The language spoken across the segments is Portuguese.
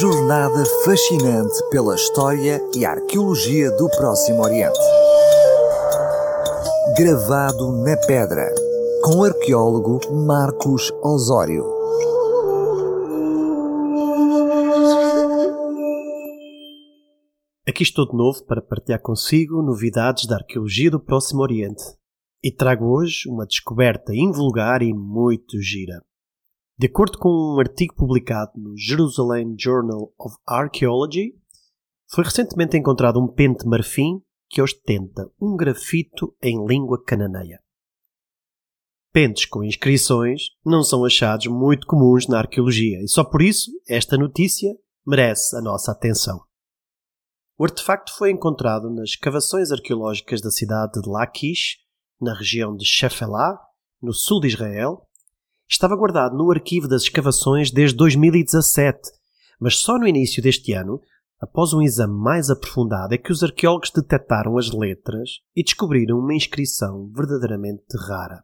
jornada fascinante pela história e arqueologia do Próximo Oriente. Gravado na pedra, com o arqueólogo Marcos Osório. Aqui estou de novo para partilhar consigo novidades da arqueologia do Próximo Oriente. E trago hoje uma descoberta invulgar e muito gira. De acordo com um artigo publicado no Jerusalem Journal of Archaeology, foi recentemente encontrado um pente marfim que ostenta um grafito em língua cananeia. Pentes com inscrições não são achados muito comuns na arqueologia e só por isso esta notícia merece a nossa atenção. O artefacto foi encontrado nas escavações arqueológicas da cidade de Lachish, na região de Shefelah, no sul de Israel, estava guardado no arquivo das escavações desde 2017, mas só no início deste ano, após um exame mais aprofundado, é que os arqueólogos detectaram as letras e descobriram uma inscrição verdadeiramente rara.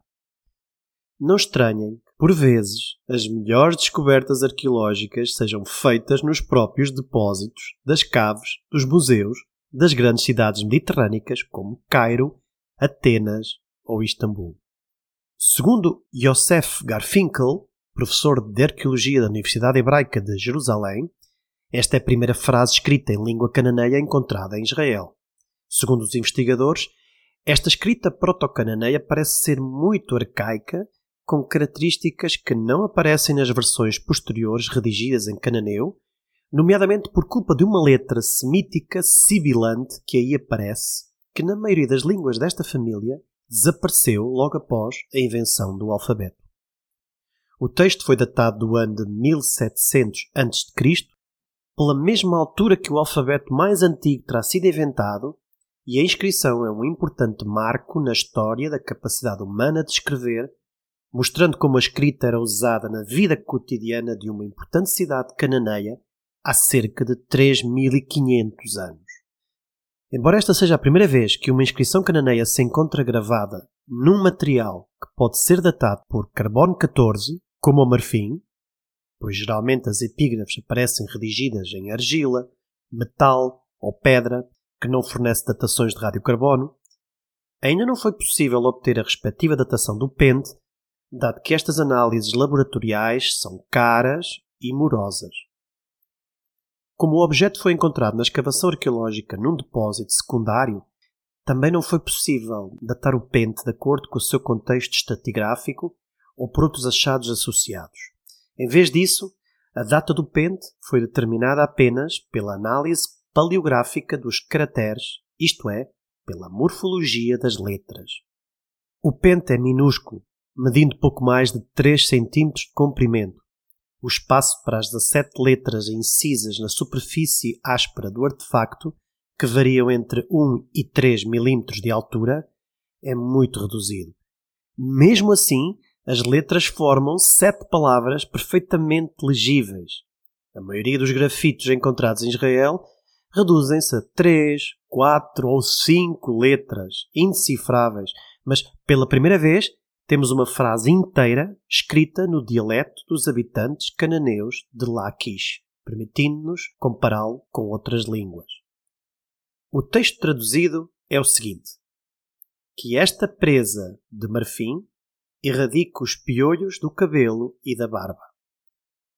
Não estranhem que, por vezes, as melhores descobertas arqueológicas sejam feitas nos próprios depósitos das caves dos museus das grandes cidades mediterrânicas como Cairo, Atenas ou Istambul. Segundo Yosef Garfinkel, professor de arqueologia da Universidade Hebraica de Jerusalém, esta é a primeira frase escrita em língua cananeia encontrada em Israel. Segundo os investigadores, esta escrita proto-cananeia parece ser muito arcaica, com características que não aparecem nas versões posteriores redigidas em cananeu, nomeadamente por culpa de uma letra semítica sibilante que aí aparece, que na maioria das línguas desta família desapareceu logo após a invenção do alfabeto. O texto foi datado do ano de 1700 a.C., pela mesma altura que o alfabeto mais antigo terá sido inventado, e a inscrição é um importante marco na história da capacidade humana de escrever, mostrando como a escrita era usada na vida cotidiana de uma importante cidade cananeia há cerca de 3500 anos. Embora esta seja a primeira vez que uma inscrição cananeia se encontra gravada num material que pode ser datado por carbono 14, como o marfim, pois geralmente as epígrafes aparecem redigidas em argila, metal ou pedra, que não fornece datações de radiocarbono, ainda não foi possível obter a respectiva datação do pente, dado que estas análises laboratoriais são caras e morosas. Como o objeto foi encontrado na escavação arqueológica num depósito secundário, também não foi possível datar o pente de acordo com o seu contexto estratigráfico ou por outros achados associados. Em vez disso, a data do pente foi determinada apenas pela análise paleográfica dos caracteres, isto é, pela morfologia das letras. O pente é minúsculo, medindo pouco mais de 3 cm de comprimento, o espaço para as 17 letras incisas na superfície áspera do artefacto, que variam entre 1 e 3 mm de altura, é muito reduzido. Mesmo assim, as letras formam sete palavras perfeitamente legíveis. A maioria dos grafitos encontrados em Israel reduzem-se a 3, 4 ou 5 letras indecifráveis, mas pela primeira vez temos uma frase inteira escrita no dialeto dos habitantes cananeus de Lachish, permitindo-nos compará-lo com outras línguas. O texto traduzido é o seguinte: que esta presa de marfim erradica os piolhos do cabelo e da barba.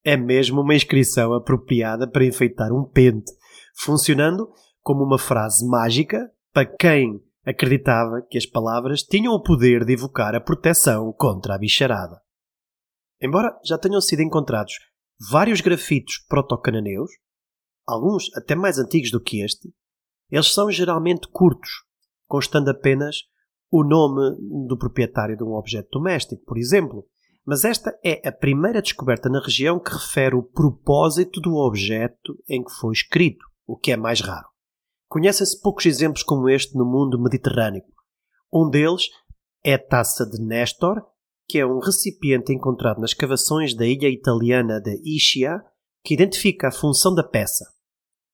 É mesmo uma inscrição apropriada para enfeitar um pente, funcionando como uma frase mágica para quem acreditava que as palavras tinham o poder de evocar a proteção contra a bicharada. Embora já tenham sido encontrados vários grafitos proto-cananeus, alguns até mais antigos do que este, eles são geralmente curtos, constando apenas o nome do proprietário de um objeto doméstico, por exemplo. Mas esta é a primeira descoberta na região que refere o propósito do objeto em que foi escrito, o que é mais raro. Conhecem-se poucos exemplos como este no mundo mediterrâneo. Um deles é a taça de Nestor, que é um recipiente encontrado nas escavações da ilha italiana de Ischia, que identifica a função da peça.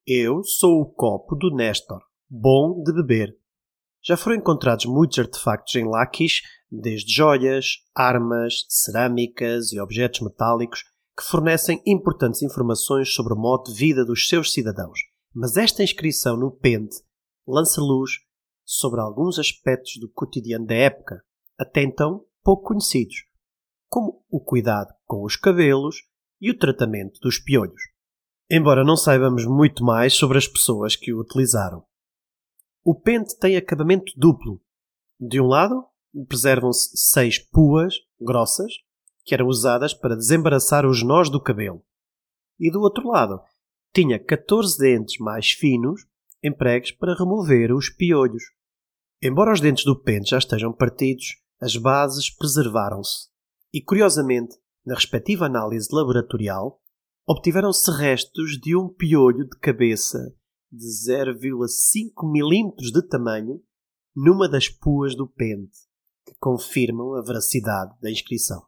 Eu sou o copo do Nestor, bom de beber. Já foram encontrados muitos artefactos em Lachish, desde joias, armas, cerâmicas e objetos metálicos, que fornecem importantes informações sobre o modo de vida dos seus cidadãos. Mas esta inscrição no pente lança luz sobre alguns aspectos do cotidiano da época, até então pouco conhecidos, como o cuidado com os cabelos e o tratamento dos piolhos. Embora não saibamos muito mais sobre as pessoas que o utilizaram. O pente tem acabamento duplo. De um lado, preservam-se seis puas grossas que eram usadas para desembaraçar os nós do cabelo. E do outro lado, tinha 14 dentes mais finos empregues para remover os piolhos. Embora os dentes do pente já estejam partidos, as bases preservaram-se. E curiosamente, na respectiva análise laboratorial, obtiveram-se restos de um piolho de cabeça de 0,5 mm de tamanho numa das puas do pente, que confirmam a veracidade da inscrição.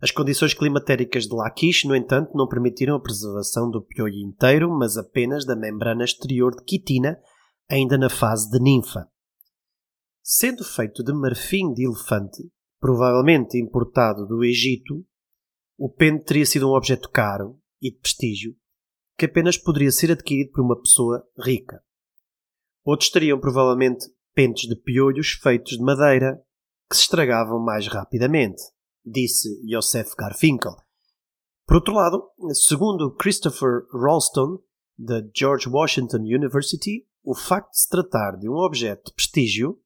As condições climatéricas de Laquish, no entanto, não permitiram a preservação do piolho inteiro, mas apenas da membrana exterior de quitina, ainda na fase de ninfa. Sendo feito de marfim de elefante, provavelmente importado do Egito, o pente teria sido um objeto caro e de prestígio que apenas poderia ser adquirido por uma pessoa rica. Outros teriam provavelmente pentes de piolhos feitos de madeira que se estragavam mais rapidamente disse Joseph Garfinkel. Por outro lado, segundo Christopher Ralston, da George Washington University, o facto de se tratar de um objeto de prestígio,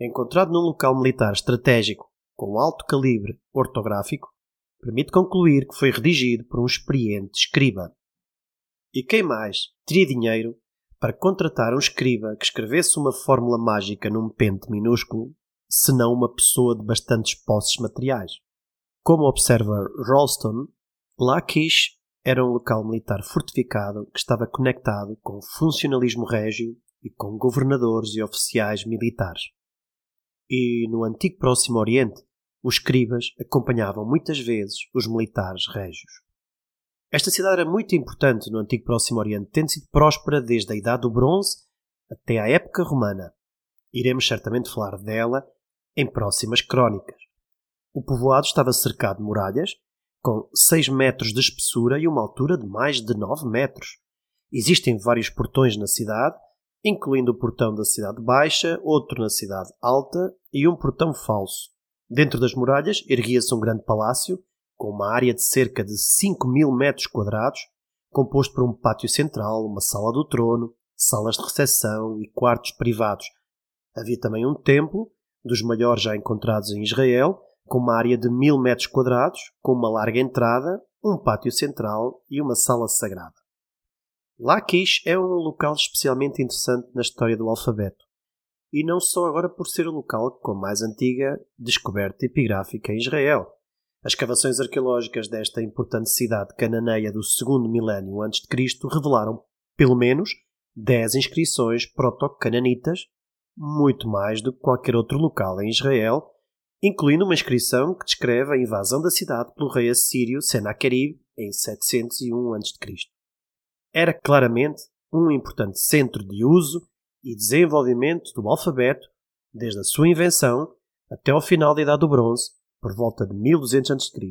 encontrado num local militar estratégico com alto calibre ortográfico, permite concluir que foi redigido por um experiente escriba. E quem mais teria dinheiro para contratar um escriba que escrevesse uma fórmula mágica num pente minúsculo, senão uma pessoa de bastantes posses materiais? Como observa Ralston, Lachish era um local militar fortificado que estava conectado com o funcionalismo régio e com governadores e oficiais militares. E no antigo Próximo Oriente, os escribas acompanhavam muitas vezes os militares régios. Esta cidade era muito importante no antigo Próximo Oriente, tendo sido próspera desde a Idade do Bronze até à época romana. Iremos certamente falar dela em próximas crónicas. O povoado estava cercado de muralhas, com 6 metros de espessura e uma altura de mais de 9 metros. Existem vários portões na cidade, incluindo o portão da cidade baixa, outro na cidade alta e um portão falso. Dentro das muralhas erguia-se um grande palácio, com uma área de cerca de 5 mil metros quadrados, composto por um pátio central, uma sala do trono, salas de recepção e quartos privados. Havia também um templo, dos maiores já encontrados em Israel, com uma área de mil metros quadrados, com uma larga entrada, um pátio central e uma sala sagrada. Lachish é um local especialmente interessante na história do alfabeto, e não só agora por ser o local com a mais antiga descoberta epigráfica em Israel. As escavações arqueológicas desta importante cidade cananeia do segundo milénio antes de Cristo revelaram pelo menos 10 inscrições proto-cananitas, muito mais do que qualquer outro local em Israel, incluindo uma inscrição que descreve a invasão da cidade pelo rei assírio Senaquerib em 701 a.C. Era claramente um importante centro de uso e desenvolvimento do alfabeto desde a sua invenção até ao final da Idade do Bronze, por volta de 1200 a.C.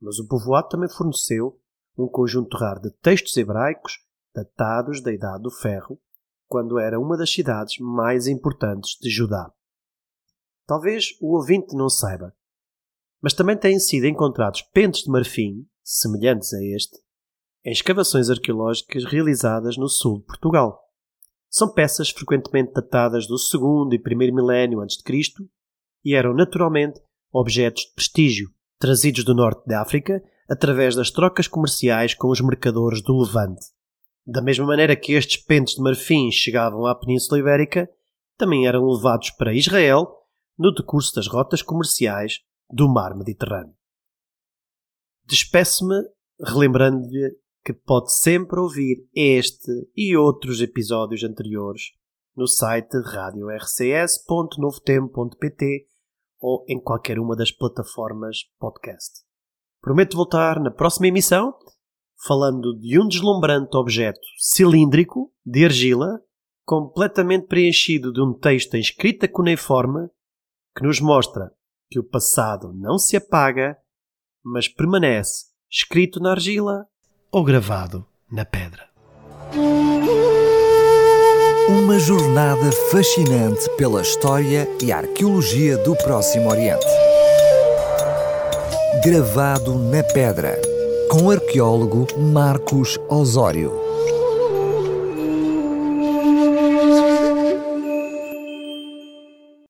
Mas o povoado também forneceu um conjunto raro de textos hebraicos datados da Idade do Ferro, quando era uma das cidades mais importantes de Judá. Talvez o ouvinte não saiba, mas também têm sido encontrados pentes de marfim, semelhantes a este, em escavações arqueológicas realizadas no sul de Portugal. São peças frequentemente datadas do segundo e primeiro milénio antes de Cristo e eram naturalmente objetos de prestígio trazidos do norte da África através das trocas comerciais com os mercadores do Levante. Da mesma maneira que estes pentes de marfim chegavam à Península Ibérica, também eram levados para Israel no decurso das rotas comerciais do mar Mediterrâneo. Despeço-me relembrando-lhe que pode sempre ouvir este e outros episódios anteriores no site radiorcs.novotempo.pt ou em qualquer uma das plataformas podcast. Prometo voltar na próxima emissão falando de um deslumbrante objeto cilíndrico de argila completamente preenchido de um texto em escrita cuneiforme que nos mostra que o passado não se apaga, mas permanece escrito na argila ou gravado na pedra. Uma jornada fascinante pela história e arqueologia do Próximo Oriente. Gravado na pedra, com o arqueólogo Marcos Osório.